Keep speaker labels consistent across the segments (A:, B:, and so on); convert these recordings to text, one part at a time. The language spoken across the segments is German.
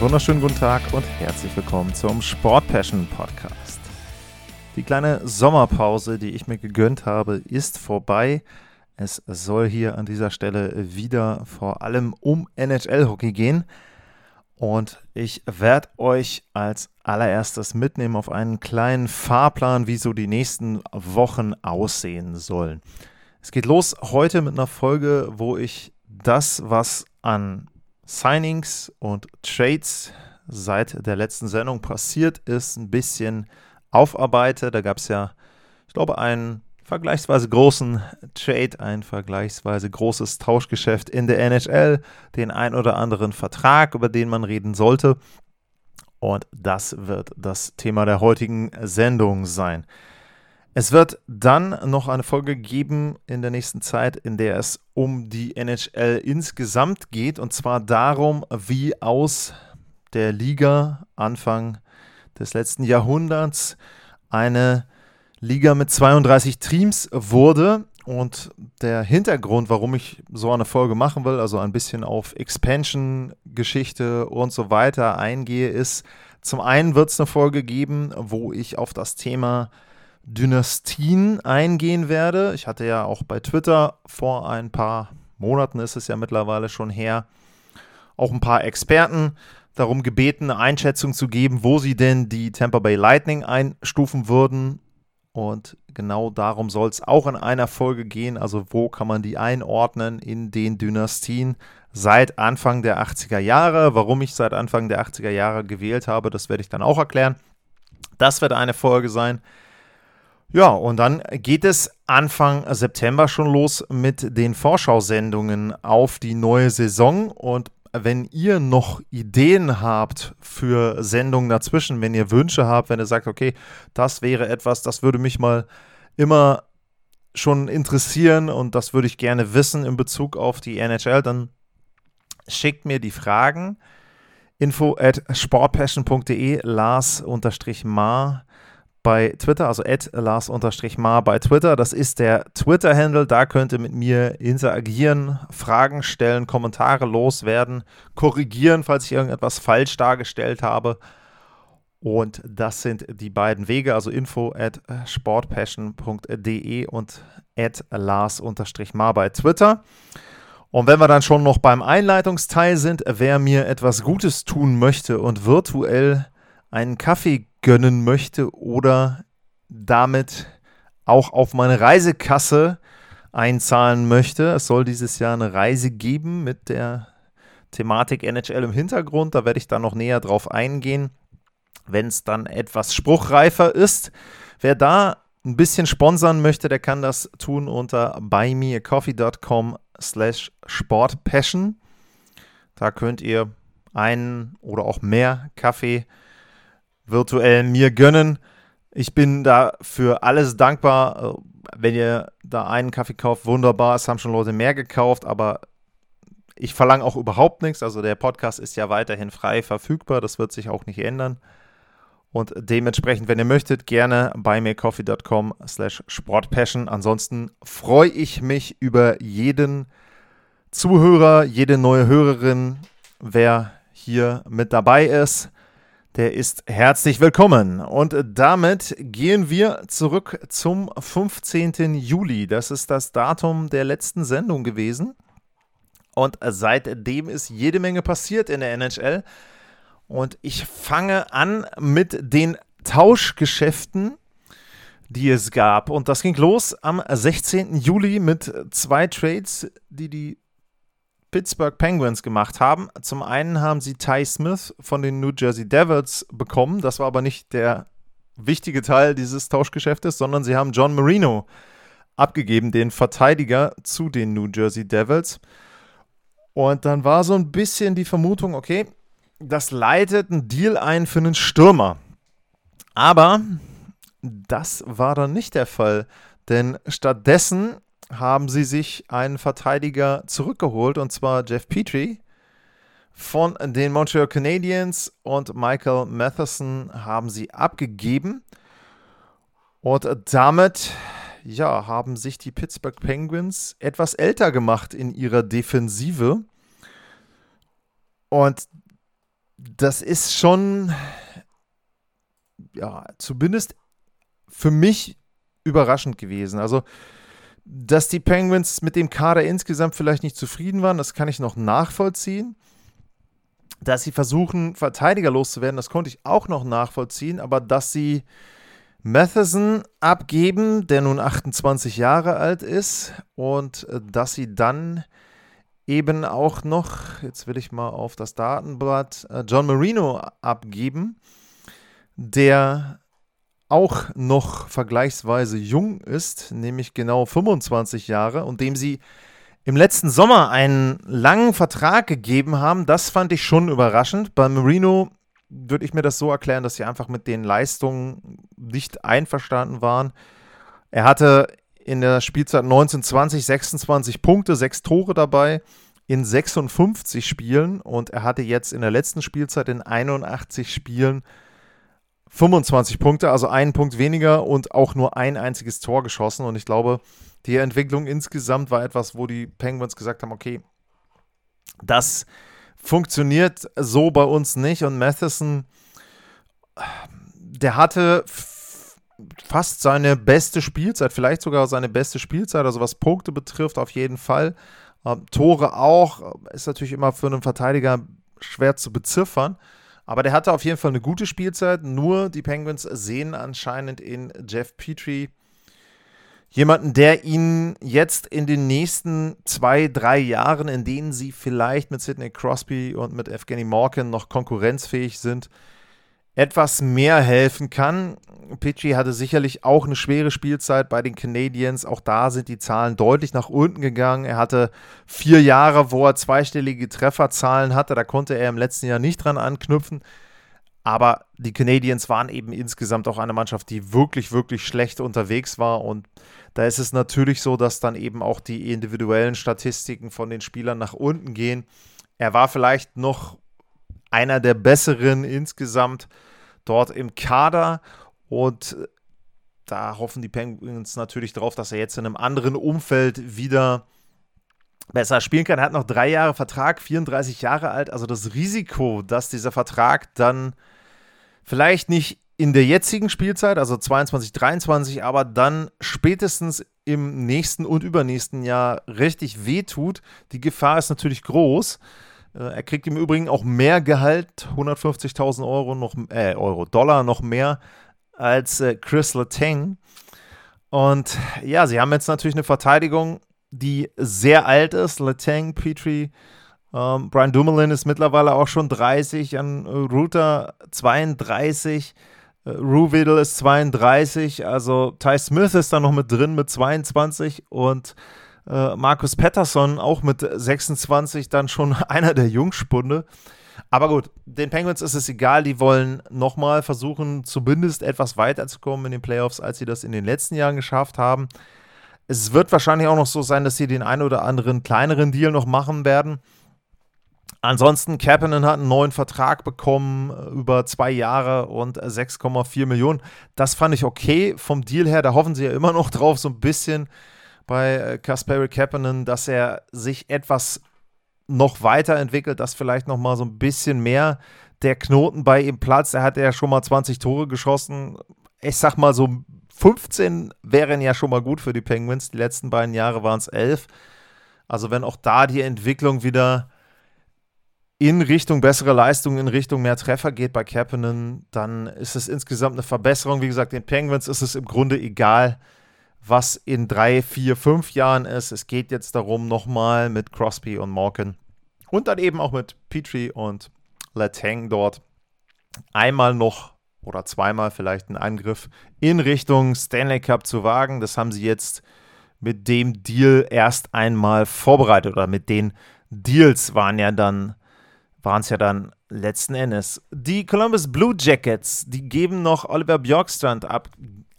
A: Wunderschönen guten Tag und herzlich willkommen zum Sport Passion Podcast. Die kleine Sommerpause, die ich mir gegönnt habe, ist vorbei. Es soll hier an dieser Stelle wieder vor allem um NHL-Hockey gehen. Und ich werde euch als allererstes mitnehmen auf einen kleinen Fahrplan, wie so die nächsten Wochen aussehen sollen. Es geht los heute mit einer Folge, wo ich das, was an Signings und Trades seit der letzten Sendung passiert ist, ein bisschen aufarbeite. Da gab es ja, ich glaube, einen vergleichsweise großen Trade, ein vergleichsweise großes Tauschgeschäft in der NHL, den ein oder anderen Vertrag, über den man reden sollte. Und das wird das Thema der heutigen Sendung sein. Es wird dann noch eine Folge geben in der nächsten Zeit, in der es um die NHL insgesamt geht und zwar darum, wie aus der Liga Anfang des letzten Jahrhunderts eine Liga mit 32 Teams wurde. Und der Hintergrund, warum ich so eine Folge machen will, also ein bisschen auf Expansion-Geschichte und so weiter eingehe, ist, zum einen wird es eine Folge geben, wo ich auf das Thema Dynastien eingehen werde. Ich hatte ja auch bei Twitter vor ein paar Monaten, ist es ja mittlerweile schon her, auch ein paar Experten darum gebeten, eine Einschätzung zu geben, wo sie denn die Tampa Bay Lightning einstufen würden. Und genau darum soll es auch in einer Folge gehen. Also wo kann man die einordnen in den Dynastien seit Anfang der 80er Jahre. Warum ich seit Anfang der 80er Jahre gewählt habe, das werde ich dann auch erklären. Das wird eine Folge sein. Ja, und dann geht es Anfang September schon los mit den Vorschau-Sendungen auf die neue Saison. Und wenn ihr noch Ideen habt für Sendungen dazwischen, wenn ihr Wünsche habt, wenn ihr sagt, okay, das wäre etwas, das würde mich mal immer schon interessieren und das würde ich gerne wissen in Bezug auf die NHL, dann schickt mir die Fragen. Info at sportpassion.de, Lars-Mar bei Twitter, also Lars-Mar bei Twitter. Das ist der Twitter-Handle. Da könnt ihr mit mir interagieren, Fragen stellen, Kommentare loswerden, korrigieren, falls ich irgendetwas falsch dargestellt habe. Und das sind die beiden Wege, also info at sportpassion.de und at Lars-Mar bei Twitter. Und wenn wir dann schon noch beim Einleitungsteil sind, wer mir etwas Gutes tun möchte und virtuell einen Kaffee gönnen möchte oder damit auch auf meine Reisekasse einzahlen möchte. Es soll dieses Jahr eine Reise geben mit der Thematik NHL im Hintergrund. Da werde ich dann noch näher drauf eingehen, wenn es dann etwas spruchreifer ist. Wer da ein bisschen sponsern möchte, der kann das tun unter buymeacoffee.com slash sportpassion. Da könnt ihr einen oder auch mehr Kaffee virtuell mir gönnen. Ich bin da für alles dankbar. Äh, wenn ihr da einen Kaffee kauft, wunderbar. Es haben schon Leute mehr gekauft, aber ich verlange auch überhaupt nichts. Also der Podcast ist ja weiterhin frei verfügbar. Das wird sich auch nicht ändern. Und dementsprechend, wenn ihr möchtet, gerne bei mircoffee.com slash sportpassion. Ansonsten freue ich mich über jeden Zuhörer, jede neue Hörerin, wer hier mit dabei ist der ist herzlich willkommen. Und damit gehen wir zurück zum 15. Juli. Das ist das Datum der letzten Sendung gewesen. Und seitdem ist jede Menge passiert in der NHL. Und ich fange an mit den Tauschgeschäften, die es gab. Und das ging los am 16. Juli mit zwei Trades, die die Pittsburgh Penguins gemacht haben. Zum einen haben sie Ty Smith von den New Jersey Devils bekommen. Das war aber nicht der wichtige Teil dieses Tauschgeschäftes, sondern sie haben John Marino abgegeben, den Verteidiger zu den New Jersey Devils. Und dann war so ein bisschen die Vermutung, okay, das leitet einen Deal ein für einen Stürmer. Aber das war dann nicht der Fall, denn stattdessen haben sie sich einen Verteidiger zurückgeholt, und zwar Jeff Petrie von den Montreal Canadiens und Michael Matheson haben sie abgegeben. Und damit ja, haben sich die Pittsburgh Penguins etwas älter gemacht in ihrer Defensive. Und das ist schon, ja, zumindest für mich überraschend gewesen. Also, dass die Penguins mit dem Kader insgesamt vielleicht nicht zufrieden waren, das kann ich noch nachvollziehen. Dass sie versuchen, Verteidiger loszuwerden, das konnte ich auch noch nachvollziehen. Aber dass sie Matheson abgeben, der nun 28 Jahre alt ist, und äh, dass sie dann eben auch noch, jetzt will ich mal auf das Datenblatt, äh, John Marino abgeben, der auch noch vergleichsweise jung ist, nämlich genau 25 Jahre und dem sie im letzten Sommer einen langen Vertrag gegeben haben. Das fand ich schon überraschend. Bei Marino würde ich mir das so erklären, dass sie einfach mit den Leistungen nicht einverstanden waren. Er hatte in der Spielzeit 1920 26 Punkte, 6 Tore dabei in 56 Spielen und er hatte jetzt in der letzten Spielzeit in 81 Spielen 25 Punkte, also einen Punkt weniger und auch nur ein einziges Tor geschossen. Und ich glaube, die Entwicklung insgesamt war etwas, wo die Penguins gesagt haben, okay, das funktioniert so bei uns nicht. Und Matheson, der hatte fast seine beste Spielzeit, vielleicht sogar seine beste Spielzeit, also was Punkte betrifft, auf jeden Fall. Ähm, Tore auch, ist natürlich immer für einen Verteidiger schwer zu beziffern. Aber der hatte auf jeden Fall eine gute Spielzeit. Nur die Penguins sehen anscheinend in Jeff Petrie Jemanden, der ihnen jetzt in den nächsten zwei, drei Jahren, in denen sie vielleicht mit Sidney Crosby und mit Evgeny Morgan noch konkurrenzfähig sind, etwas mehr helfen kann. Pitchy hatte sicherlich auch eine schwere Spielzeit bei den Canadiens. Auch da sind die Zahlen deutlich nach unten gegangen. Er hatte vier Jahre, wo er zweistellige Trefferzahlen hatte. Da konnte er im letzten Jahr nicht dran anknüpfen. Aber die Canadiens waren eben insgesamt auch eine Mannschaft, die wirklich, wirklich schlecht unterwegs war. Und da ist es natürlich so, dass dann eben auch die individuellen Statistiken von den Spielern nach unten gehen. Er war vielleicht noch einer der besseren insgesamt dort im Kader und da hoffen die Penguins natürlich darauf, dass er jetzt in einem anderen Umfeld wieder besser spielen kann. Er hat noch drei Jahre Vertrag, 34 Jahre alt. Also das Risiko, dass dieser Vertrag dann vielleicht nicht in der jetzigen Spielzeit, also 22, 23, aber dann spätestens im nächsten und übernächsten Jahr richtig wehtut. Die Gefahr ist natürlich groß. Äh, er kriegt im Übrigen auch mehr Gehalt, 150.000 Euro noch, äh, Euro, Dollar noch mehr als äh, Chris Letang. Und ja, sie haben jetzt natürlich eine Verteidigung, die sehr alt ist. Letang, Petrie, ähm, Brian Dumoulin ist mittlerweile auch schon 30, an Router 32. Äh, Ruvidal ist 32, also Ty Smith ist da noch mit drin mit 22 und äh, Markus Patterson auch mit 26, dann schon einer der Jungspunde. Aber gut, den Penguins ist es egal, die wollen nochmal versuchen, zumindest etwas weiterzukommen in den Playoffs, als sie das in den letzten Jahren geschafft haben. Es wird wahrscheinlich auch noch so sein, dass sie den einen oder anderen kleineren Deal noch machen werden. Ansonsten, Kapanen hat einen neuen Vertrag bekommen äh, über zwei Jahre und 6,4 Millionen. Das fand ich okay vom Deal her. Da hoffen sie ja immer noch drauf, so ein bisschen bei äh, Kasperi Kapanen, dass er sich etwas noch weiterentwickelt, dass vielleicht noch mal so ein bisschen mehr der Knoten bei ihm platzt. Er hat ja schon mal 20 Tore geschossen. Ich sag mal so 15 wären ja schon mal gut für die Penguins. Die letzten beiden Jahre waren es 11. Also wenn auch da die Entwicklung wieder in Richtung bessere Leistung, in Richtung mehr Treffer geht bei Kapanen, dann ist es insgesamt eine Verbesserung. Wie gesagt, den Penguins ist es im Grunde egal, was in drei, vier, fünf Jahren ist. Es geht jetzt darum, nochmal mit Crosby und Morgan und dann eben auch mit Petrie und Letang dort einmal noch oder zweimal vielleicht einen Angriff in Richtung Stanley Cup zu wagen. Das haben sie jetzt mit dem Deal erst einmal vorbereitet oder mit den Deals waren ja dann, waren es ja dann letzten Endes. Die Columbus Blue Jackets, die geben noch Oliver Bjorkstrand ab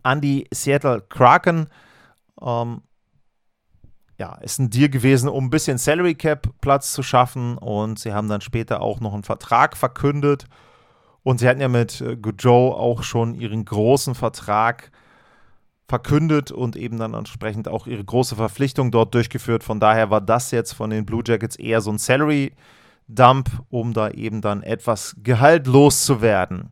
A: an die Seattle Kraken. Ähm, ja, ist ein Deal gewesen, um ein bisschen Salary Cap Platz zu schaffen und sie haben dann später auch noch einen Vertrag verkündet und sie hatten ja mit äh, Goudreau auch schon ihren großen Vertrag verkündet und eben dann entsprechend auch ihre große Verpflichtung dort durchgeführt. Von daher war das jetzt von den Blue Jackets eher so ein Salary-Dump, um da eben dann etwas Gehalt loszuwerden.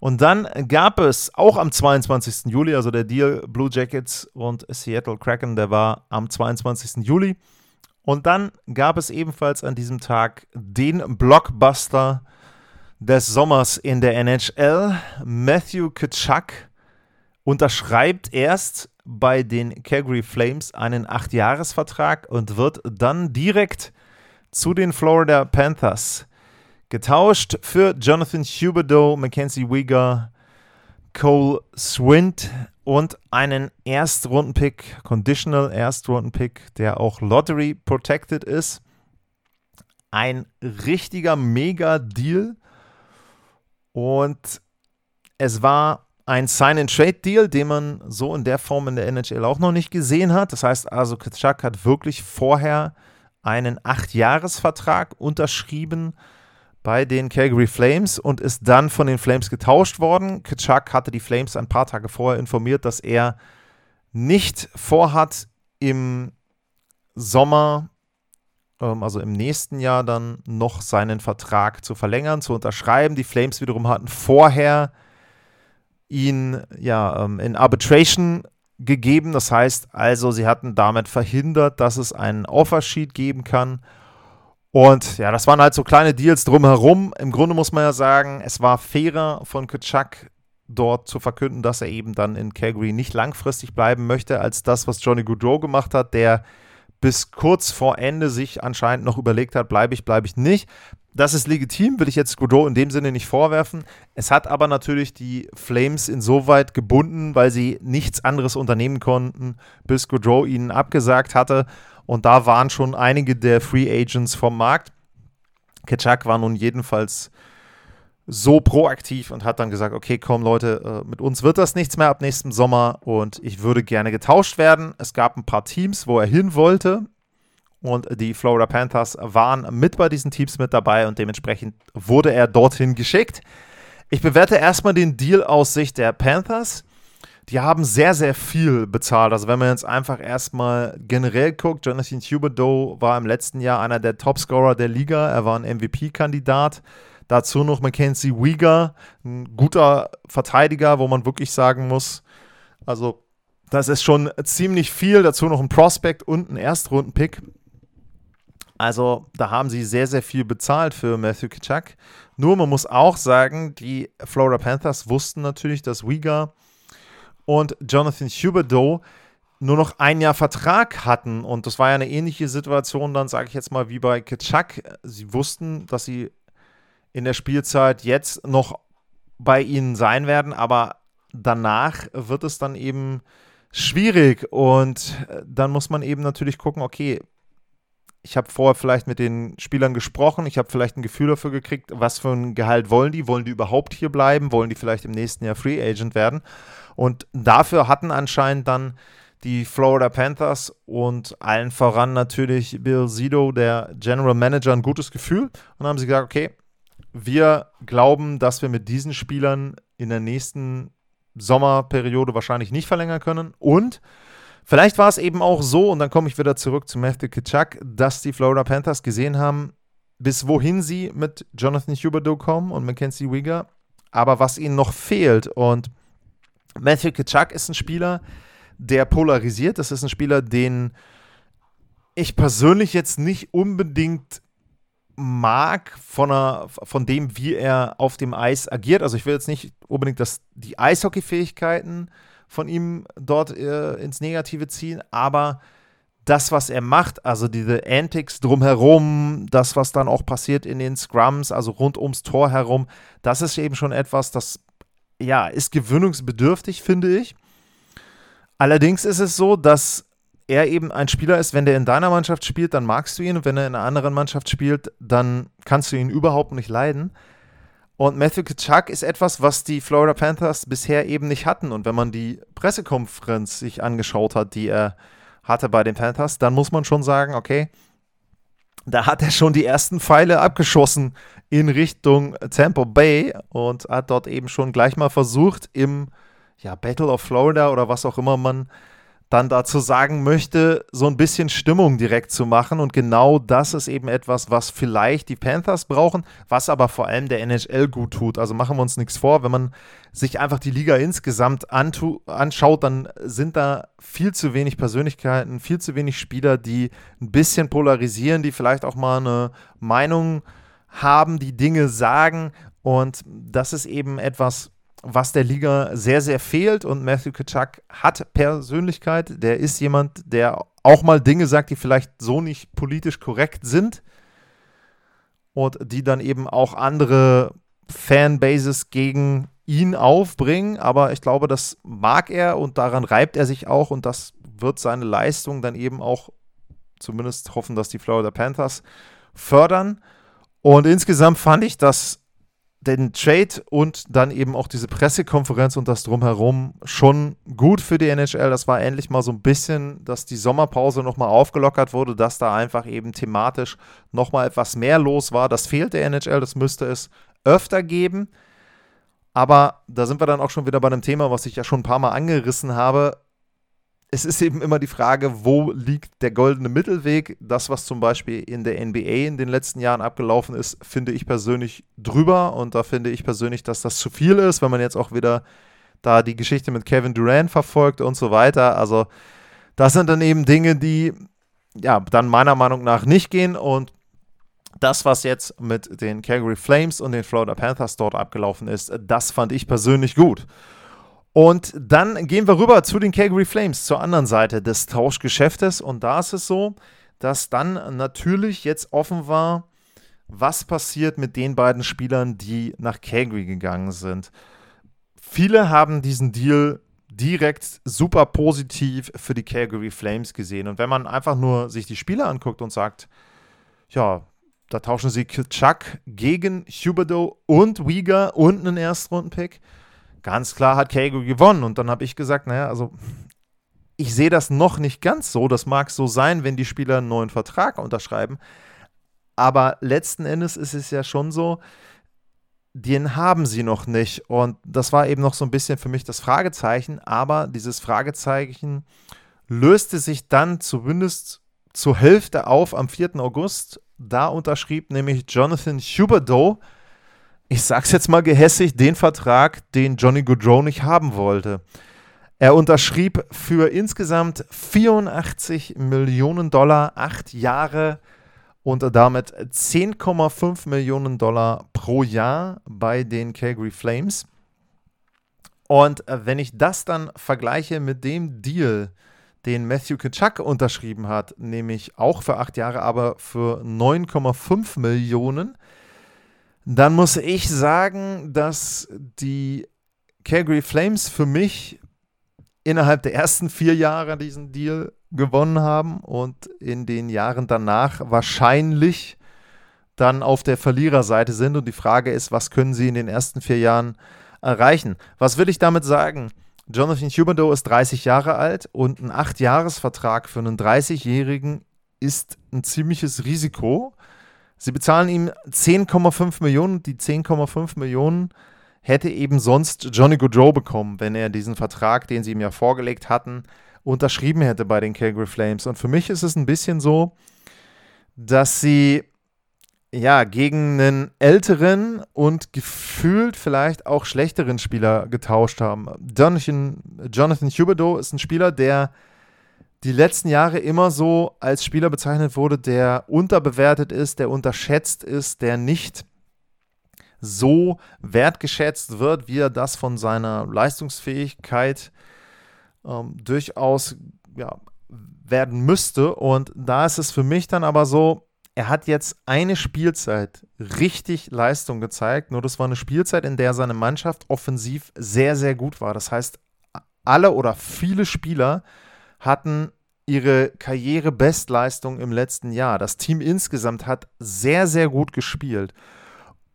A: Und dann gab es auch am 22. Juli, also der Deal Blue Jackets und Seattle Kraken, der war am 22. Juli. Und dann gab es ebenfalls an diesem Tag den Blockbuster des Sommers in der NHL. Matthew Kitschak unterschreibt erst bei den Calgary Flames einen 8-Jahres-Vertrag und wird dann direkt zu den Florida Panthers getauscht für Jonathan Huberdeau, Mackenzie Wieger, Cole Swint und einen Erstrunden-Pick, Conditional Erstrunden-Pick, der auch Lottery protected ist. Ein richtiger Mega-Deal. Und es war ein Sign-and-Trade-Deal, den man so in der Form in der NHL auch noch nicht gesehen hat. Das heißt also, Kitschak hat wirklich vorher einen 8-Jahres-Vertrag unterschrieben bei den Calgary Flames und ist dann von den Flames getauscht worden. Kitschak hatte die Flames ein paar Tage vorher informiert, dass er nicht vorhat, im Sommer, ähm, also im nächsten Jahr, dann noch seinen Vertrag zu verlängern, zu unterschreiben. Die Flames wiederum hatten vorher ihn ja ähm, in Arbitration gegeben. Das heißt also, sie hatten damit verhindert, dass es einen Offersheet geben kann. Und ja, das waren halt so kleine Deals drumherum. Im Grunde muss man ja sagen, es war fairer von Kutschak dort zu verkünden, dass er eben dann in Calgary nicht langfristig bleiben möchte, als das, was Johnny Goodrow gemacht hat, der bis kurz vor Ende sich anscheinend noch überlegt hat, bleibe ich, bleibe ich nicht das ist legitim, will ich jetzt Godot in dem Sinne nicht vorwerfen. Es hat aber natürlich die Flames insoweit gebunden, weil sie nichts anderes unternehmen konnten, bis Godot ihnen abgesagt hatte. Und da waren schon einige der Free Agents vom Markt. Ketchak war nun jedenfalls so proaktiv und hat dann gesagt, okay, komm Leute, äh, mit uns wird das nichts mehr ab nächstem Sommer und ich würde gerne getauscht werden. Es gab ein paar Teams, wo er hin wollte und die Florida Panthers waren mit bei diesen Teams mit dabei und dementsprechend wurde er dorthin geschickt. Ich bewerte erstmal den Deal aus Sicht der Panthers. Die haben sehr, sehr viel bezahlt. Also wenn man jetzt einfach erstmal generell guckt, Jonathan Huberdeau war im letzten Jahr einer der Topscorer der Liga. Er war ein MVP-Kandidat. Dazu noch Mackenzie Wieger, ein guter Verteidiger, wo man wirklich sagen muss, also das ist schon ziemlich viel. Dazu noch ein Prospect und ein Erstrunden-Pick. Also da haben sie sehr, sehr viel bezahlt für Matthew Kitschak. Nur man muss auch sagen, die Florida Panthers wussten natürlich, dass Uyghur und Jonathan Huberdeau nur noch ein Jahr Vertrag hatten. Und das war ja eine ähnliche Situation dann, sage ich jetzt mal, wie bei Kitschak. Sie wussten, dass sie in der Spielzeit jetzt noch bei ihnen sein werden, aber danach wird es dann eben schwierig. Und dann muss man eben natürlich gucken, okay, ich habe vorher vielleicht mit den Spielern gesprochen, ich habe vielleicht ein Gefühl dafür gekriegt, was für ein Gehalt wollen die, wollen die überhaupt hier bleiben, wollen die vielleicht im nächsten Jahr Free Agent werden. Und dafür hatten anscheinend dann die Florida Panthers und allen voran natürlich Bill Zito, der General Manager, ein gutes Gefühl und haben sie gesagt, okay, wir glauben, dass wir mit diesen Spielern in der nächsten Sommerperiode wahrscheinlich nicht verlängern können und Vielleicht war es eben auch so, und dann komme ich wieder zurück zu Matthew Kitschak, dass die Florida Panthers gesehen haben, bis wohin sie mit Jonathan Huberdeau kommen und Mackenzie Wieger, aber was ihnen noch fehlt. Und Matthew Kitschak ist ein Spieler, der polarisiert. Das ist ein Spieler, den ich persönlich jetzt nicht unbedingt mag von, einer, von dem, wie er auf dem Eis agiert. Also ich will jetzt nicht unbedingt dass die Eishockey-Fähigkeiten von ihm dort äh, ins Negative ziehen, aber das, was er macht, also diese Antics drumherum, das, was dann auch passiert in den Scrums, also rund ums Tor herum, das ist eben schon etwas, das ja, ist gewöhnungsbedürftig, finde ich. Allerdings ist es so, dass er eben ein Spieler ist, wenn der in deiner Mannschaft spielt, dann magst du ihn und wenn er in einer anderen Mannschaft spielt, dann kannst du ihn überhaupt nicht leiden. Und Matthew Kachuk ist etwas, was die Florida Panthers bisher eben nicht hatten. Und wenn man die Pressekonferenz sich angeschaut hat, die er hatte bei den Panthers, dann muss man schon sagen, okay, da hat er schon die ersten Pfeile abgeschossen in Richtung Tampa Bay und hat dort eben schon gleich mal versucht, im ja, Battle of Florida oder was auch immer man dann dazu sagen möchte, so ein bisschen Stimmung direkt zu machen. Und genau das ist eben etwas, was vielleicht die Panthers brauchen, was aber vor allem der NHL gut tut. Also machen wir uns nichts vor, wenn man sich einfach die Liga insgesamt anschaut, dann sind da viel zu wenig Persönlichkeiten, viel zu wenig Spieler, die ein bisschen polarisieren, die vielleicht auch mal eine Meinung haben, die Dinge sagen. Und das ist eben etwas, was der Liga sehr, sehr fehlt. Und Matthew Kitschak hat Persönlichkeit. Der ist jemand, der auch mal Dinge sagt, die vielleicht so nicht politisch korrekt sind. Und die dann eben auch andere Fanbases gegen ihn aufbringen. Aber ich glaube, das mag er und daran reibt er sich auch. Und das wird seine Leistung dann eben auch, zumindest hoffen, dass die Florida Panthers fördern. Und insgesamt fand ich, dass den Trade und dann eben auch diese Pressekonferenz und das drumherum schon gut für die NHL. Das war endlich mal so ein bisschen, dass die Sommerpause nochmal aufgelockert wurde, dass da einfach eben thematisch nochmal etwas mehr los war. Das fehlt der NHL, das müsste es öfter geben. Aber da sind wir dann auch schon wieder bei einem Thema, was ich ja schon ein paar Mal angerissen habe es ist eben immer die Frage, wo liegt der goldene Mittelweg? Das, was zum Beispiel in der NBA in den letzten Jahren abgelaufen ist, finde ich persönlich drüber. Und da finde ich persönlich, dass das zu viel ist, wenn man jetzt auch wieder da die Geschichte mit Kevin Durant verfolgt und so weiter. Also, das sind dann eben Dinge, die ja dann meiner Meinung nach nicht gehen. Und das, was jetzt mit den Calgary Flames und den Florida Panthers dort abgelaufen ist, das fand ich persönlich gut. Und dann gehen wir rüber zu den Calgary Flames, zur anderen Seite des Tauschgeschäftes. Und da ist es so, dass dann natürlich jetzt offen war, was passiert mit den beiden Spielern, die nach Calgary gegangen sind. Viele haben diesen Deal direkt super positiv für die Calgary Flames gesehen. Und wenn man einfach nur sich die Spieler anguckt und sagt, ja, da tauschen sie Chuck gegen Huberdo und Uyghur und einen Erstrundenpick, pick ganz klar hat Keigo gewonnen. Und dann habe ich gesagt, naja, also ich sehe das noch nicht ganz so. Das mag so sein, wenn die Spieler einen neuen Vertrag unterschreiben. Aber letzten Endes ist es ja schon so, den haben sie noch nicht. Und das war eben noch so ein bisschen für mich das Fragezeichen. Aber dieses Fragezeichen löste sich dann zumindest zur Hälfte auf am 4. August. Da unterschrieb nämlich Jonathan Huberdeau ich sag's jetzt mal gehässig, den Vertrag, den Johnny Goodrow nicht haben wollte. Er unterschrieb für insgesamt 84 Millionen Dollar, acht Jahre und damit 10,5 Millionen Dollar pro Jahr bei den Calgary Flames. Und wenn ich das dann vergleiche mit dem Deal, den Matthew Kitschak unterschrieben hat, nämlich auch für acht Jahre, aber für 9,5 Millionen, dann muss ich sagen, dass die Calgary Flames für mich innerhalb der ersten vier Jahre diesen Deal gewonnen haben und in den Jahren danach wahrscheinlich dann auf der Verliererseite sind. Und die Frage ist, was können sie in den ersten vier Jahren erreichen? Was will ich damit sagen? Jonathan Huberdeau ist 30 Jahre alt und ein 8-Jahres-Vertrag für einen 30-Jährigen ist ein ziemliches Risiko. Sie bezahlen ihm 10,5 Millionen. Die 10,5 Millionen hätte eben sonst Johnny Goodrow bekommen, wenn er diesen Vertrag, den sie ihm ja vorgelegt hatten, unterschrieben hätte bei den Calgary Flames. Und für mich ist es ein bisschen so, dass sie ja gegen einen älteren und gefühlt vielleicht auch schlechteren Spieler getauscht haben. Jonathan, Jonathan Huberdeau ist ein Spieler, der die letzten Jahre immer so als Spieler bezeichnet wurde, der unterbewertet ist, der unterschätzt ist, der nicht so wertgeschätzt wird, wie er das von seiner Leistungsfähigkeit ähm, durchaus ja, werden müsste. Und da ist es für mich dann aber so, er hat jetzt eine Spielzeit richtig Leistung gezeigt, nur das war eine Spielzeit, in der seine Mannschaft offensiv sehr, sehr gut war. Das heißt, alle oder viele Spieler hatten ihre Karrierebestleistung im letzten Jahr. Das Team insgesamt hat sehr, sehr gut gespielt.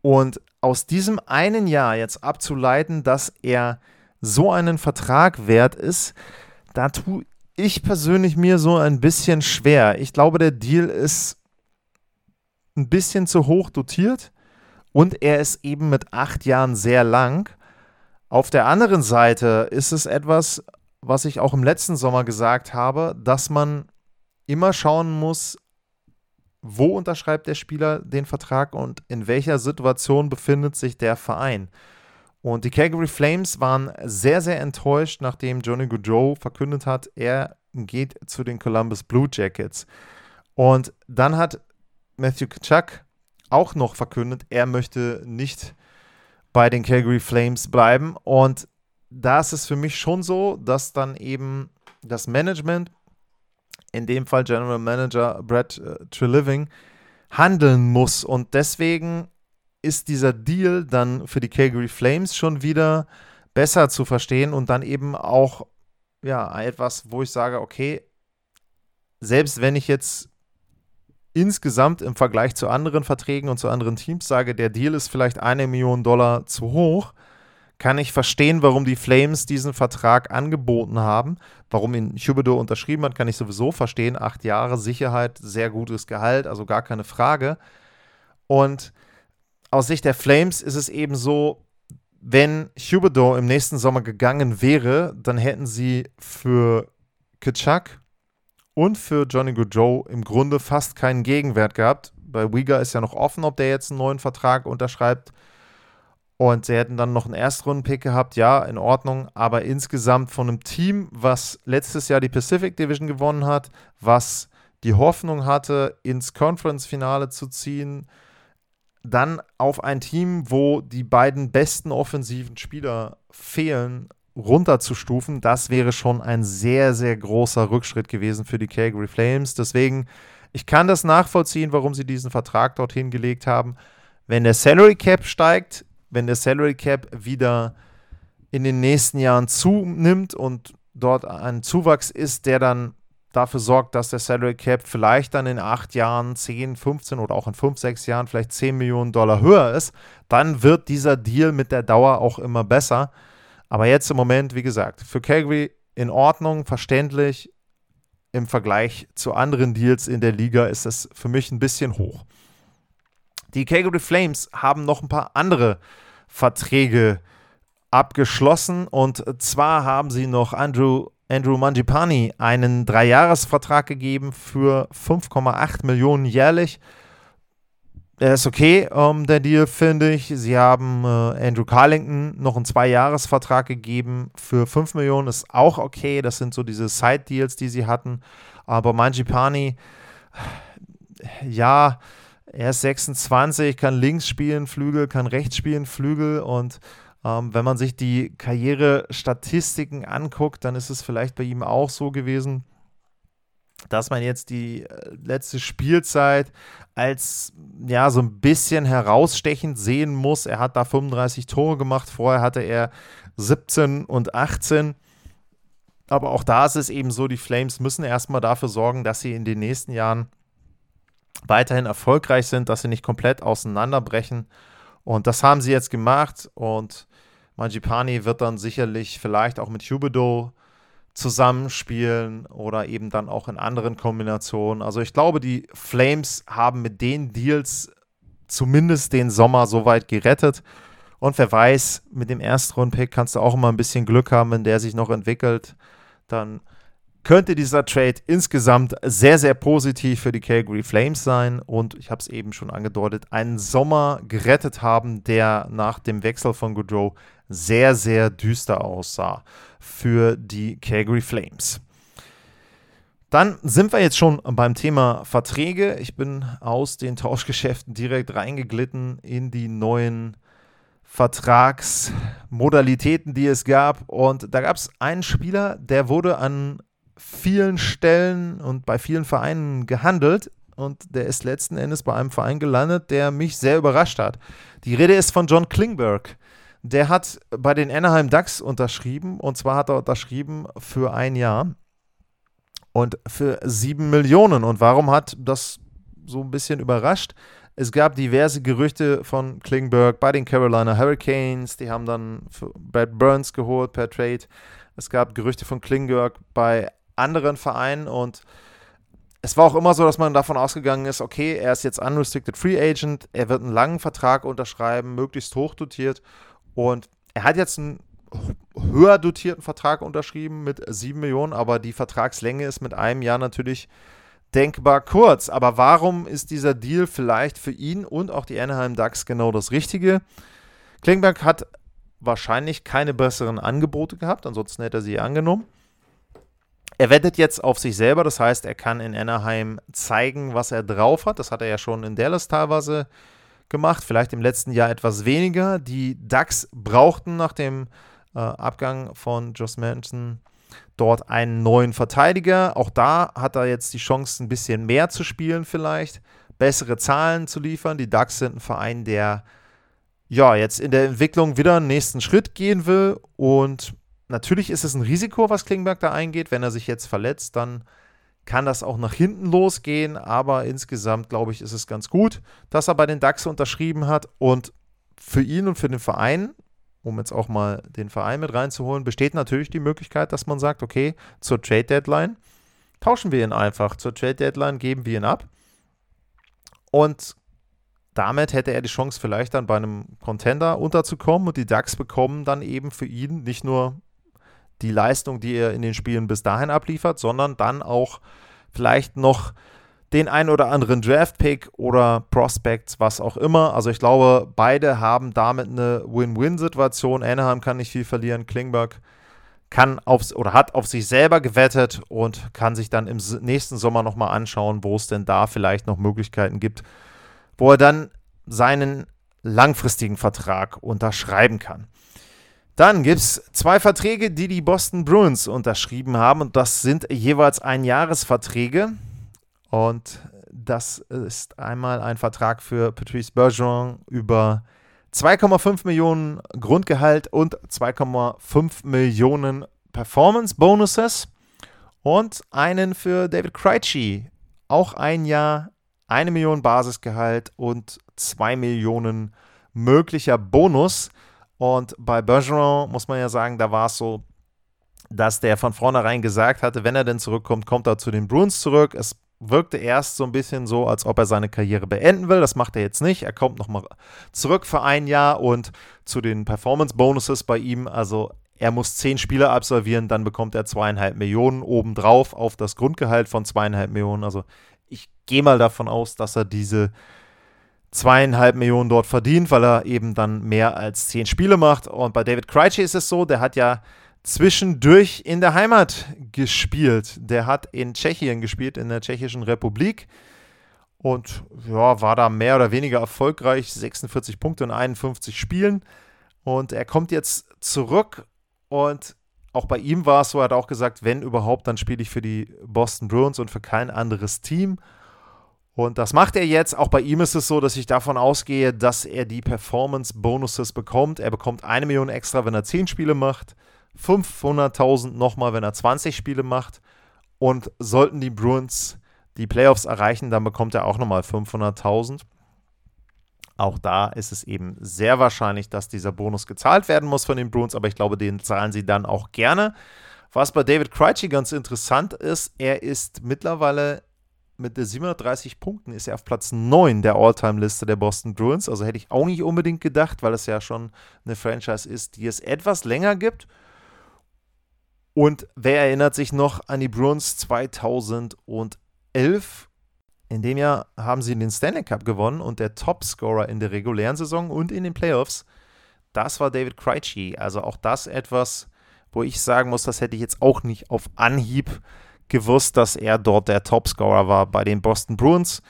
A: Und aus diesem einen Jahr jetzt abzuleiten, dass er so einen Vertrag wert ist, da tue ich persönlich mir so ein bisschen schwer. Ich glaube, der Deal ist ein bisschen zu hoch dotiert und er ist eben mit acht Jahren sehr lang. Auf der anderen Seite ist es etwas, was ich auch im letzten Sommer gesagt habe, dass man immer schauen muss, wo unterschreibt der Spieler den Vertrag und in welcher Situation befindet sich der Verein. Und die Calgary Flames waren sehr, sehr enttäuscht, nachdem Johnny Gaudreau verkündet hat, er geht zu den Columbus Blue Jackets. Und dann hat Matthew Kachuk auch noch verkündet, er möchte nicht bei den Calgary Flames bleiben. Und da ist es für mich schon so, dass dann eben das Management, in dem Fall General Manager Brad äh, Treliving, handeln muss. Und deswegen ist dieser Deal dann für die Calgary Flames schon wieder besser zu verstehen und dann eben auch ja etwas, wo ich sage, okay, selbst wenn ich jetzt insgesamt im Vergleich zu anderen Verträgen und zu anderen Teams sage, der Deal ist vielleicht eine Million Dollar zu hoch, kann ich verstehen, warum die Flames diesen Vertrag angeboten haben. Warum ihn Huberdeau unterschrieben hat, kann ich sowieso verstehen. Acht Jahre Sicherheit, sehr gutes Gehalt, also gar keine Frage. Und aus Sicht der Flames ist es eben so, wenn Huberdeau im nächsten Sommer gegangen wäre, dann hätten sie für Kitschak und für Johnny Goodrow im Grunde fast keinen Gegenwert gehabt. Bei Uyghur ist ja noch offen, ob der jetzt einen neuen Vertrag unterschreibt. Und sie hätten dann noch einen Erstrunden-Pick gehabt, ja, in Ordnung. Aber insgesamt von einem Team, was letztes Jahr die Pacific Division gewonnen hat, was die Hoffnung hatte, ins Conference-Finale zu ziehen, dann auf ein Team, wo die beiden besten offensiven Spieler fehlen, runterzustufen, das wäre schon ein sehr, sehr großer Rückschritt gewesen für die Calgary Flames. Deswegen, ich kann das nachvollziehen, warum sie diesen Vertrag dorthin gelegt haben. Wenn der Salary Cap steigt, wenn der Salary Cap wieder in den nächsten Jahren zunimmt und dort ein Zuwachs ist, der dann dafür sorgt, dass der Salary Cap vielleicht dann in acht Jahren 10, 15 oder auch in 5, 6 Jahren vielleicht 10 Millionen Dollar höher ist, dann wird dieser Deal mit der Dauer auch immer besser. Aber jetzt im Moment, wie gesagt, für Calgary in Ordnung, verständlich. Im Vergleich zu anderen Deals in der Liga ist es für mich ein bisschen hoch. Die Calgary Flames haben noch ein paar andere Verträge abgeschlossen und zwar haben sie noch Andrew, Andrew Mangipani einen Dreijahresvertrag gegeben für 5,8 Millionen jährlich. Der ist okay, ähm, der Deal, finde ich. Sie haben äh, Andrew Carlington noch einen Zweijahresvertrag gegeben für 5 Millionen, ist auch okay. Das sind so diese Side-Deals, die sie hatten. Aber Manjipani, ja, er ist 26, kann links spielen, Flügel, kann rechts spielen, Flügel. Und ähm, wenn man sich die Karrierestatistiken anguckt, dann ist es vielleicht bei ihm auch so gewesen, dass man jetzt die äh, letzte Spielzeit als ja so ein bisschen herausstechend sehen muss. Er hat da 35 Tore gemacht, vorher hatte er 17 und 18. Aber auch da ist es eben so, die Flames müssen erstmal dafür sorgen, dass sie in den nächsten Jahren weiterhin erfolgreich sind, dass sie nicht komplett auseinanderbrechen. Und das haben sie jetzt gemacht. Und Manjipani wird dann sicherlich vielleicht auch mit Hubedo zusammenspielen oder eben dann auch in anderen Kombinationen. Also ich glaube, die Flames haben mit den Deals zumindest den Sommer soweit gerettet. Und wer weiß, mit dem Erstrundpick kannst du auch immer ein bisschen Glück haben, wenn der sich noch entwickelt. Dann könnte dieser Trade insgesamt sehr, sehr positiv für die Calgary Flames sein und ich habe es eben schon angedeutet, einen Sommer gerettet haben, der nach dem Wechsel von Goodrow sehr, sehr düster aussah für die Calgary Flames. Dann sind wir jetzt schon beim Thema Verträge. Ich bin aus den Tauschgeschäften direkt reingeglitten in die neuen Vertragsmodalitäten, die es gab. Und da gab es einen Spieler, der wurde an vielen Stellen und bei vielen Vereinen gehandelt und der ist letzten Endes bei einem Verein gelandet, der mich sehr überrascht hat. Die Rede ist von John Klingberg. Der hat bei den Anaheim Ducks unterschrieben und zwar hat er unterschrieben für ein Jahr. Und für 7 Millionen. Und warum hat das so ein bisschen überrascht? Es gab diverse Gerüchte von Klingberg bei den Carolina Hurricanes. Die haben dann Brad Burns geholt per Trade. Es gab Gerüchte von Klingberg bei anderen Vereinen und es war auch immer so, dass man davon ausgegangen ist, okay, er ist jetzt unrestricted Free Agent, er wird einen langen Vertrag unterschreiben, möglichst hoch dotiert und er hat jetzt einen höher dotierten Vertrag unterschrieben mit 7 Millionen, aber die Vertragslänge ist mit einem Jahr natürlich denkbar kurz. Aber warum ist dieser Deal vielleicht für ihn und auch die Anaheim Ducks genau das Richtige? Klingberg hat wahrscheinlich keine besseren Angebote gehabt, ansonsten hätte er sie angenommen. Er wettet jetzt auf sich selber, das heißt, er kann in Anaheim zeigen, was er drauf hat. Das hat er ja schon in Dallas teilweise gemacht, vielleicht im letzten Jahr etwas weniger. Die Ducks brauchten nach dem äh, Abgang von Joss Manson dort einen neuen Verteidiger. Auch da hat er jetzt die Chance, ein bisschen mehr zu spielen, vielleicht, bessere Zahlen zu liefern. Die Ducks sind ein Verein, der ja jetzt in der Entwicklung wieder einen nächsten Schritt gehen will. Und natürlich ist es ein Risiko, was Klingberg da eingeht. Wenn er sich jetzt verletzt, dann kann das auch nach hinten losgehen. Aber insgesamt, glaube ich, ist es ganz gut, dass er bei den Ducks unterschrieben hat. Und für ihn und für den Verein um jetzt auch mal den Verein mit reinzuholen, besteht natürlich die Möglichkeit, dass man sagt, okay, zur Trade Deadline tauschen wir ihn einfach. Zur Trade Deadline geben wir ihn ab. Und damit hätte er die Chance, vielleicht dann bei einem Contender unterzukommen und die Ducks bekommen dann eben für ihn nicht nur die Leistung, die er in den Spielen bis dahin abliefert, sondern dann auch vielleicht noch den ein oder anderen Draft-Pick oder Prospects, was auch immer. Also ich glaube, beide haben damit eine Win-Win-Situation. Anaheim kann nicht viel verlieren, Klingberg kann aufs oder hat auf sich selber gewettet und kann sich dann im nächsten Sommer nochmal anschauen, wo es denn da vielleicht noch Möglichkeiten gibt, wo er dann seinen langfristigen Vertrag unterschreiben kann. Dann gibt es zwei Verträge, die die Boston Bruins unterschrieben haben und das sind jeweils Einjahresverträge. Und das ist einmal ein Vertrag für Patrice Bergeron über 2,5 Millionen Grundgehalt und 2,5 Millionen Performance Bonuses und einen für David Krejci, auch ein Jahr, eine Million Basisgehalt und 2 Millionen möglicher Bonus. Und bei Bergeron muss man ja sagen, da war es so, dass der von vornherein gesagt hatte, wenn er denn zurückkommt, kommt er zu den Bruins zurück. Es wirkte erst so ein bisschen so, als ob er seine Karriere beenden will. Das macht er jetzt nicht. Er kommt nochmal zurück für ein Jahr und zu den Performance-Bonuses bei ihm, also er muss zehn Spiele absolvieren, dann bekommt er zweieinhalb Millionen obendrauf auf das Grundgehalt von zweieinhalb Millionen. Also ich gehe mal davon aus, dass er diese zweieinhalb Millionen dort verdient, weil er eben dann mehr als zehn Spiele macht. Und bei David Krejci ist es so, der hat ja zwischendurch in der Heimat gespielt. Der hat in Tschechien gespielt, in der Tschechischen Republik. Und ja, war da mehr oder weniger erfolgreich. 46 Punkte in 51 Spielen. Und er kommt jetzt zurück. Und auch bei ihm war es so, er hat auch gesagt, wenn überhaupt, dann spiele ich für die Boston Bruins und für kein anderes Team. Und das macht er jetzt. Auch bei ihm ist es so, dass ich davon ausgehe, dass er die Performance-Bonuses bekommt. Er bekommt eine Million extra, wenn er 10 Spiele macht. 500.000 nochmal, wenn er 20 Spiele macht. Und sollten die Bruins die Playoffs erreichen, dann bekommt er auch nochmal 500.000. Auch da ist es eben sehr wahrscheinlich, dass dieser Bonus gezahlt werden muss von den Bruins, aber ich glaube, den zahlen sie dann auch gerne. Was bei David Krejci ganz interessant ist, er ist mittlerweile mit der 730 Punkten ist er auf Platz 9 der All-Time-Liste der Boston Bruins. Also hätte ich auch nicht unbedingt gedacht, weil es ja schon eine Franchise ist, die es etwas länger gibt. Und wer erinnert sich noch an die Bruins 2011? In dem Jahr haben sie den Stanley Cup gewonnen und der Topscorer in der regulären Saison und in den Playoffs, das war David Krejci. Also auch das etwas, wo ich sagen muss, das hätte ich jetzt auch nicht auf Anhieb gewusst, dass er dort der Topscorer war bei den Boston Bruins.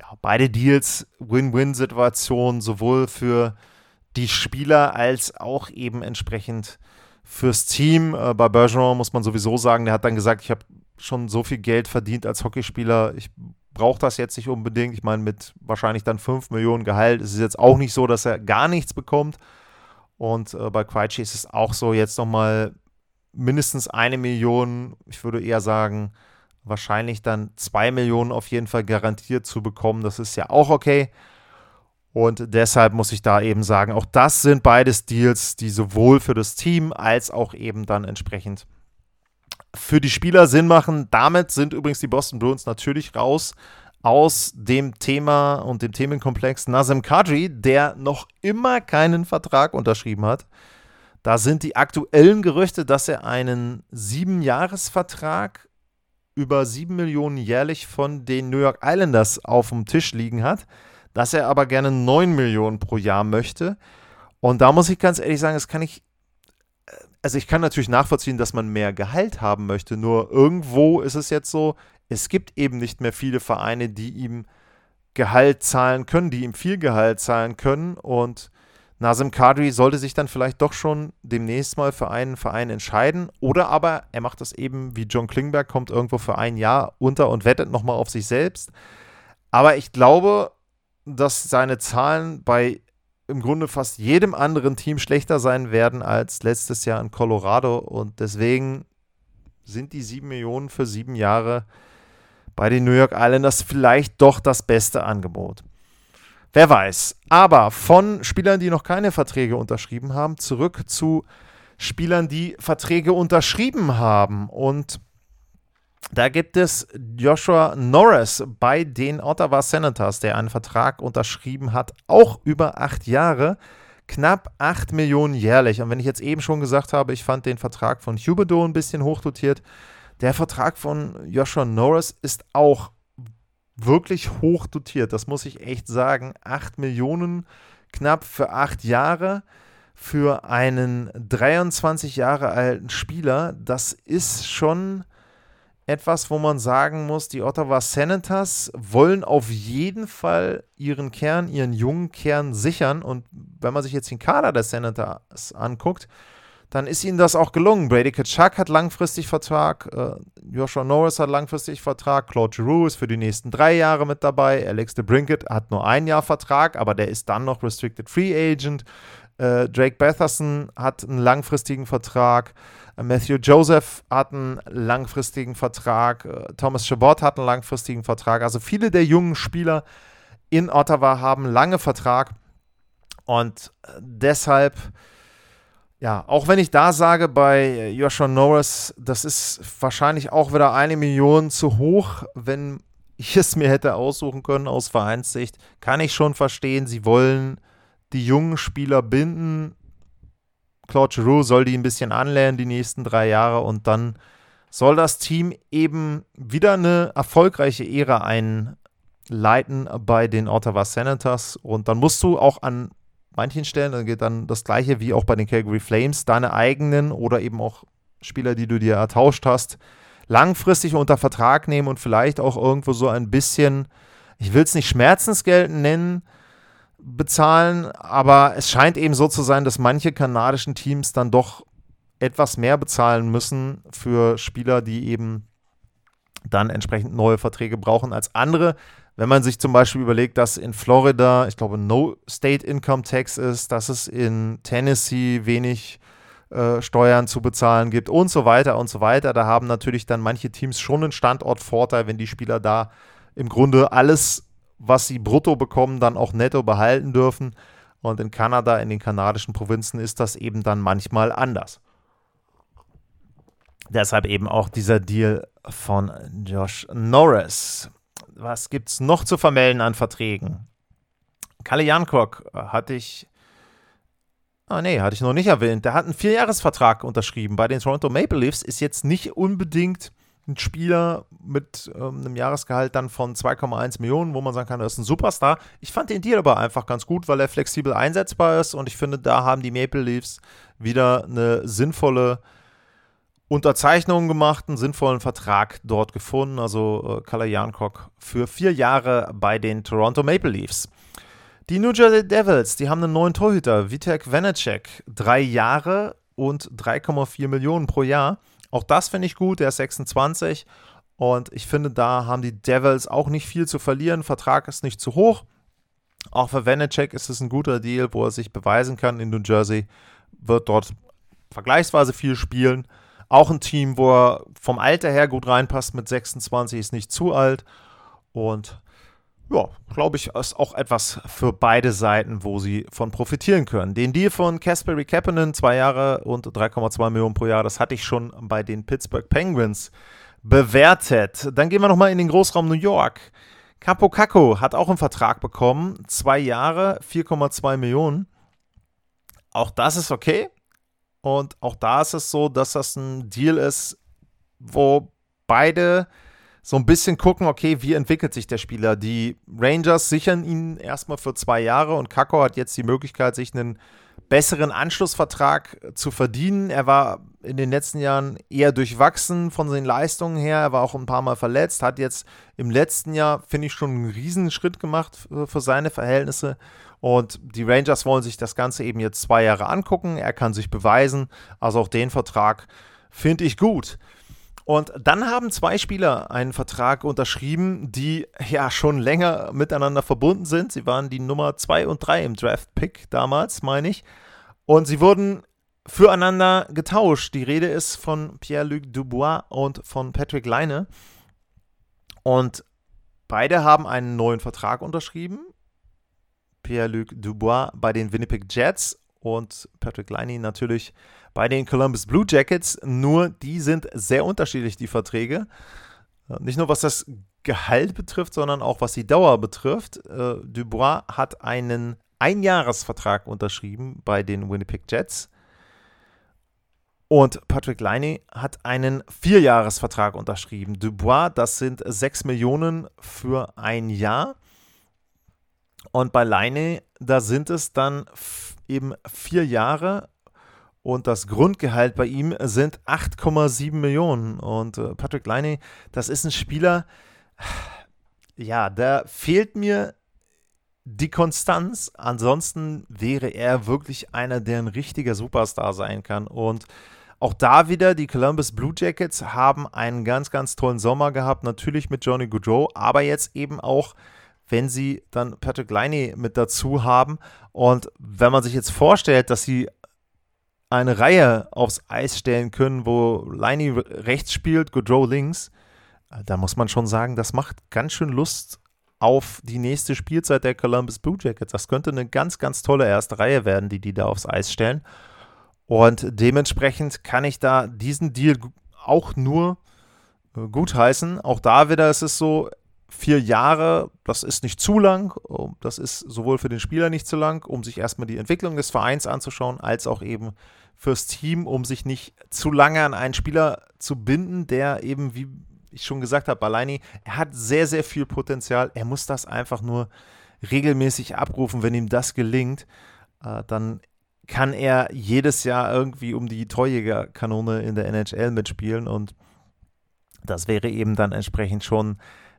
A: Ja, beide Deals, Win-Win-Situation, sowohl für die Spieler als auch eben entsprechend fürs Team. Äh, bei Bergeron muss man sowieso sagen, der hat dann gesagt, ich habe schon so viel Geld verdient als Hockeyspieler, ich brauche das jetzt nicht unbedingt. Ich meine, mit wahrscheinlich dann 5 Millionen Gehalt ist es jetzt auch nicht so, dass er gar nichts bekommt. Und äh, bei Krejci ist es auch so, jetzt nochmal mindestens eine Million, ich würde eher sagen wahrscheinlich dann 2 Millionen auf jeden Fall garantiert zu bekommen. Das ist ja auch okay. Und deshalb muss ich da eben sagen, auch das sind beides Deals, die sowohl für das Team als auch eben dann entsprechend für die Spieler Sinn machen. Damit sind übrigens die Boston Bruins natürlich raus aus dem Thema und dem Themenkomplex Nazem Kadri, der noch immer keinen Vertrag unterschrieben hat. Da sind die aktuellen Gerüchte, dass er einen Siebenjahresvertrag über sieben Millionen jährlich von den New York Islanders auf dem Tisch liegen hat dass er aber gerne 9 Millionen pro Jahr möchte. Und da muss ich ganz ehrlich sagen, das kann ich, also ich kann natürlich nachvollziehen, dass man mehr Gehalt haben möchte, nur irgendwo ist es jetzt so, es gibt eben nicht mehr viele Vereine, die ihm Gehalt zahlen können, die ihm viel Gehalt zahlen können und Nazim Kadri sollte sich dann vielleicht doch schon demnächst mal für einen Verein entscheiden. Oder aber er macht das eben wie John Klingberg, kommt irgendwo für ein Jahr unter und wettet nochmal auf sich selbst. Aber ich glaube, dass seine Zahlen bei im Grunde fast jedem anderen Team schlechter sein werden als letztes Jahr in Colorado. Und deswegen sind die sieben Millionen für sieben Jahre bei den New York Islanders vielleicht doch das beste Angebot. Wer weiß. Aber von Spielern, die noch keine Verträge unterschrieben haben, zurück zu Spielern, die Verträge unterschrieben haben. Und da gibt es Joshua Norris bei den Ottawa Senators, der einen Vertrag unterschrieben hat, auch über acht Jahre, knapp acht Millionen jährlich. Und wenn ich jetzt eben schon gesagt habe, ich fand den Vertrag von Huberdeau ein bisschen hochdotiert, der Vertrag von Joshua Norris ist auch wirklich hoch dotiert. Das muss ich echt sagen. Acht Millionen knapp für acht Jahre für einen 23 Jahre alten Spieler. Das ist schon etwas, wo man sagen muss, die Ottawa Senators wollen auf jeden Fall ihren Kern, ihren jungen Kern sichern. Und wenn man sich jetzt den Kader der Senators anguckt, dann ist ihnen das auch gelungen. Brady Kachuk hat langfristig Vertrag, äh, Joshua Norris hat langfristig Vertrag, Claude Giroux ist für die nächsten drei Jahre mit dabei, Alex de Brinket hat nur ein Jahr Vertrag, aber der ist dann noch Restricted Free Agent. Äh, Drake Batherson hat einen langfristigen Vertrag. Matthew Joseph hat einen langfristigen Vertrag, äh, Thomas Chabot hat einen langfristigen Vertrag. Also viele der jungen Spieler in Ottawa haben lange Vertrag und äh, deshalb, ja, auch wenn ich da sage bei Joshua Norris, das ist wahrscheinlich auch wieder eine Million zu hoch, wenn ich es mir hätte aussuchen können aus Vereinssicht, kann ich schon verstehen, sie wollen die jungen Spieler binden, Claude Giroux soll die ein bisschen anlernen die nächsten drei Jahre und dann soll das Team eben wieder eine erfolgreiche Ära einleiten bei den Ottawa Senators. Und dann musst du auch an manchen Stellen, dann geht dann das gleiche wie auch bei den Calgary Flames, deine eigenen oder eben auch Spieler, die du dir ertauscht hast, langfristig unter Vertrag nehmen und vielleicht auch irgendwo so ein bisschen, ich will es nicht Schmerzensgeld nennen, bezahlen, aber es scheint eben so zu sein, dass manche kanadischen Teams dann doch etwas mehr bezahlen müssen für Spieler, die eben dann entsprechend neue Verträge brauchen als andere. Wenn man sich zum Beispiel überlegt, dass in Florida, ich glaube, no State Income Tax ist, dass es in Tennessee wenig äh, Steuern zu bezahlen gibt und so weiter und so weiter, da haben natürlich dann manche Teams schon einen Standortvorteil, wenn die Spieler da im Grunde alles was sie brutto bekommen, dann auch netto behalten dürfen. Und in Kanada, in den kanadischen Provinzen, ist das eben dann manchmal anders. Deshalb eben auch dieser Deal von Josh Norris. Was gibt es noch zu vermelden an Verträgen? Kalle Jankok hatte ich. Ah, nee, hatte ich noch nicht erwähnt. Der hat einen Vierjahresvertrag unterschrieben bei den Toronto Maple Leafs. Ist jetzt nicht unbedingt ein Spieler mit ähm, einem Jahresgehalt dann von 2,1 Millionen, wo man sagen kann, das ist ein Superstar. Ich fand den Deal aber einfach ganz gut, weil er flexibel einsetzbar ist und ich finde, da haben die Maple Leafs wieder eine sinnvolle Unterzeichnung gemacht, einen sinnvollen Vertrag dort gefunden. Also äh, Kala Jankok für vier Jahre bei den Toronto Maple Leafs. Die New Jersey Devils, die haben einen neuen Torhüter, Vitek Vanacek, drei Jahre und 3,4 Millionen pro Jahr. Auch das finde ich gut, der ist 26 und ich finde, da haben die Devils auch nicht viel zu verlieren. Vertrag ist nicht zu hoch. Auch für Vanacek ist es ein guter Deal, wo er sich beweisen kann in New Jersey. Wird dort vergleichsweise viel spielen. Auch ein Team, wo er vom Alter her gut reinpasst mit 26, ist nicht zu alt. Und ja, glaube ich, ist auch etwas für beide Seiten, wo sie von profitieren können. Den Deal von Kasperi Kapanen, zwei Jahre und 3,2 Millionen pro Jahr, das hatte ich schon bei den Pittsburgh Penguins bewertet. Dann gehen wir nochmal in den Großraum New York. Capo Caco hat auch einen Vertrag bekommen, zwei Jahre, 4,2 Millionen. Auch das ist okay. Und auch da ist es so, dass das ein Deal ist, wo beide so ein bisschen gucken, okay, wie entwickelt sich der Spieler. Die Rangers sichern ihn erstmal für zwei Jahre und Kako hat jetzt die Möglichkeit, sich einen besseren Anschlussvertrag zu verdienen. Er war in den letzten Jahren eher durchwachsen von seinen Leistungen her. Er war auch ein paar Mal verletzt, hat jetzt im letzten Jahr, finde ich, schon einen Riesenschritt gemacht für seine Verhältnisse. Und die Rangers wollen sich das Ganze eben jetzt zwei Jahre angucken. Er kann sich beweisen. Also auch den Vertrag finde ich gut. Und dann haben zwei Spieler einen Vertrag unterschrieben, die ja schon länger miteinander verbunden sind. Sie waren die Nummer 2 und 3 im Draft-Pick damals, meine ich. Und sie wurden füreinander getauscht. Die Rede ist von Pierre-Luc Dubois und von Patrick Leine. Und beide haben einen neuen Vertrag unterschrieben. Pierre-Luc Dubois bei den Winnipeg Jets und Patrick Liney natürlich bei den Columbus Blue Jackets. Nur die sind sehr unterschiedlich, die Verträge. Äh, nicht nur was das Gehalt betrifft, sondern auch was die Dauer betrifft. Äh, Dubois hat einen Einjahresvertrag unterschrieben bei den Winnipeg Jets. Und Patrick Liney hat einen Vierjahresvertrag unterschrieben. Dubois, das sind 6 Millionen für ein Jahr. Und bei Leine, da sind es dann eben vier Jahre und das Grundgehalt bei ihm sind 8,7 Millionen. Und äh, Patrick Leine, das ist ein Spieler, ja, da fehlt mir die Konstanz. Ansonsten wäre er wirklich einer, der ein richtiger Superstar sein kann. Und auch da wieder, die Columbus Blue Jackets haben einen ganz, ganz tollen Sommer gehabt. Natürlich mit Johnny Goudreau, aber jetzt eben auch wenn sie dann Patrick Liney mit dazu haben. Und wenn man sich jetzt vorstellt, dass sie eine Reihe aufs Eis stellen können, wo Liney rechts spielt, Goodrow links, äh, da muss man schon sagen, das macht ganz schön Lust auf die nächste Spielzeit der Columbus Blue Jackets. Das könnte eine ganz, ganz tolle erste Reihe werden, die die da aufs Eis stellen. Und dementsprechend kann ich da diesen Deal auch nur äh, gutheißen. Auch da wieder ist es so, vier Jahre, das ist nicht zu lang, das ist sowohl für den Spieler nicht zu lang, um sich erstmal die Entwicklung des Vereins anzuschauen, als auch eben fürs Team, um sich nicht zu lange an einen Spieler zu binden, der eben, wie ich schon gesagt habe, Baleini, er hat sehr, sehr viel Potenzial. Er muss das einfach nur regelmäßig abrufen. Wenn ihm das gelingt, äh, dann kann er jedes Jahr irgendwie um die Torjägerkanone in der NHL mitspielen und das wäre eben dann entsprechend schon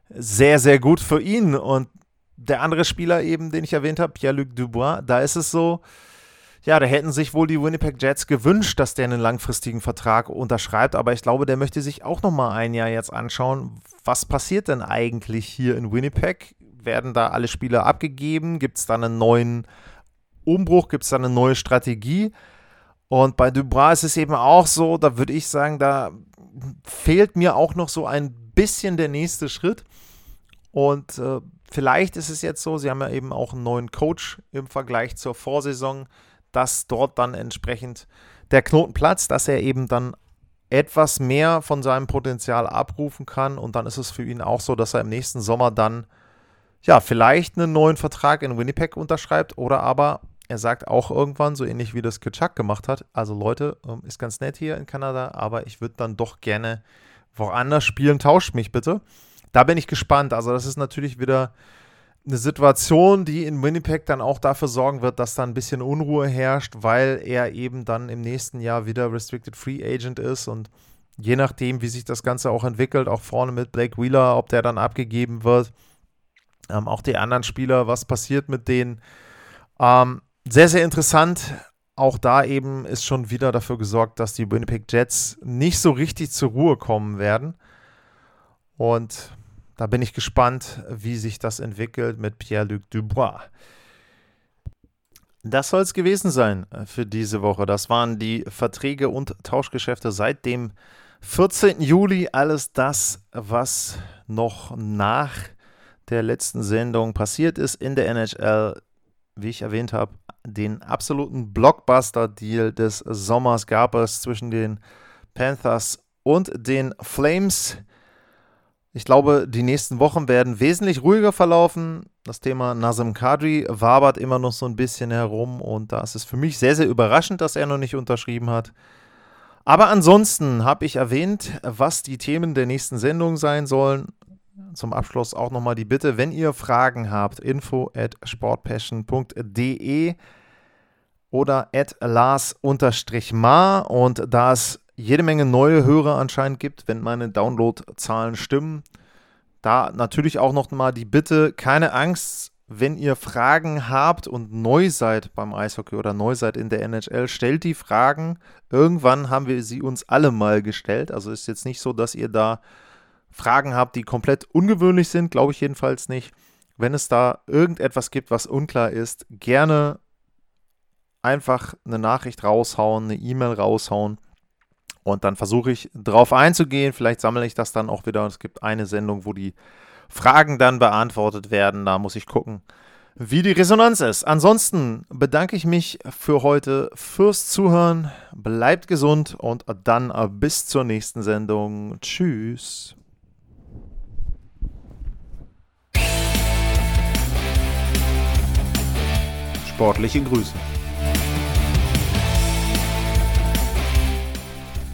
A: sehr, sehr gut für ihn. Und der andere Spieler eben, den ich erwähnt habe, Pierre-Luc Dubois, da ist es so, ja, da hätten sich wohl die Winnipeg Jets gewünscht, dass der einen langfristigen Vertrag unterschreibt, aber ich glaube, der möchte sich auch noch mal ein Jahr jetzt anschauen, was passiert denn eigentlich hier in Winnipeg? Werden da alle Spieler abgegeben? Gibt es da einen neuen Umbruch? Gibt es da eine neue Strategie? Und bei Dubois ist es eben auch so, da würde ich sagen, da fehlt mir auch noch so ein bisschen der nächste Schritt. Und äh, vielleicht ist es jetzt so, sie haben ja eben auch einen neuen Coach im Vergleich zur Vorsaison, dass dort dann entsprechend der Knoten platzt, dass er eben dann etwas mehr von seinem Potenzial abrufen kann. Und dann ist es für ihn auch so, dass er im nächsten Sommer dann ja vielleicht einen neuen Vertrag in Winnipeg unterschreibt oder aber er sagt auch irgendwann, so ähnlich wie das Kitschak gemacht hat, also Leute, ähm, ist ganz nett hier in Kanada, aber ich würde dann doch gerne woanders spielen, tauscht mich bitte. Da bin ich gespannt. Also, das ist natürlich wieder eine Situation, die in Winnipeg dann auch dafür sorgen wird, dass da ein bisschen Unruhe herrscht, weil er eben dann im nächsten Jahr wieder Restricted Free Agent ist und je nachdem, wie sich das Ganze auch entwickelt, auch vorne mit Blake Wheeler, ob der dann abgegeben wird, ähm, auch die anderen Spieler, was passiert mit denen. Ähm, sehr, sehr interessant auch da eben ist schon wieder dafür gesorgt, dass die Winnipeg Jets nicht so richtig zur Ruhe kommen werden. Und da bin ich gespannt, wie sich das entwickelt mit Pierre-Luc Dubois. Das soll es gewesen sein äh, für diese Woche. Das waren die Verträge und Tauschgeschäfte seit dem 14. Juli. Alles das, was noch nach der letzten Sendung passiert ist in der NHL. Wie ich erwähnt habe, den absoluten Blockbuster-Deal des Sommers gab es zwischen den Panthers und den Flames. Ich glaube, die nächsten Wochen werden wesentlich ruhiger verlaufen. Das Thema Nazem Kadri wabert immer noch so ein bisschen herum und da ist es für mich sehr, sehr überraschend, dass er noch nicht unterschrieben hat. Aber ansonsten habe ich erwähnt, was die Themen der nächsten Sendung sein sollen. Zum Abschluss auch nochmal die Bitte, wenn ihr Fragen habt, info at sportpassion.de oder at Lars-Mar und da es jede Menge neue Hörer anscheinend gibt, wenn meine Downloadzahlen stimmen. Da natürlich auch noch mal die Bitte, keine Angst, wenn ihr Fragen habt und neu seid beim Eishockey oder neu seid in der NHL, stellt die Fragen. Irgendwann haben wir sie uns alle mal gestellt. Also ist jetzt nicht so, dass ihr da Fragen habt, die komplett ungewöhnlich sind, glaube ich jedenfalls nicht. Wenn es da irgendetwas gibt, was unklar ist, gerne einfach eine Nachricht raushauen, eine E-Mail raushauen und dann versuche ich drauf einzugehen. Vielleicht sammle ich das dann auch wieder. Es gibt eine Sendung, wo die Fragen dann beantwortet werden. Da muss ich gucken, wie die Resonanz ist. Ansonsten bedanke ich mich für heute fürs Zuhören. Bleibt gesund und dann bis zur nächsten Sendung. Tschüss.
B: Sportliche Grüße.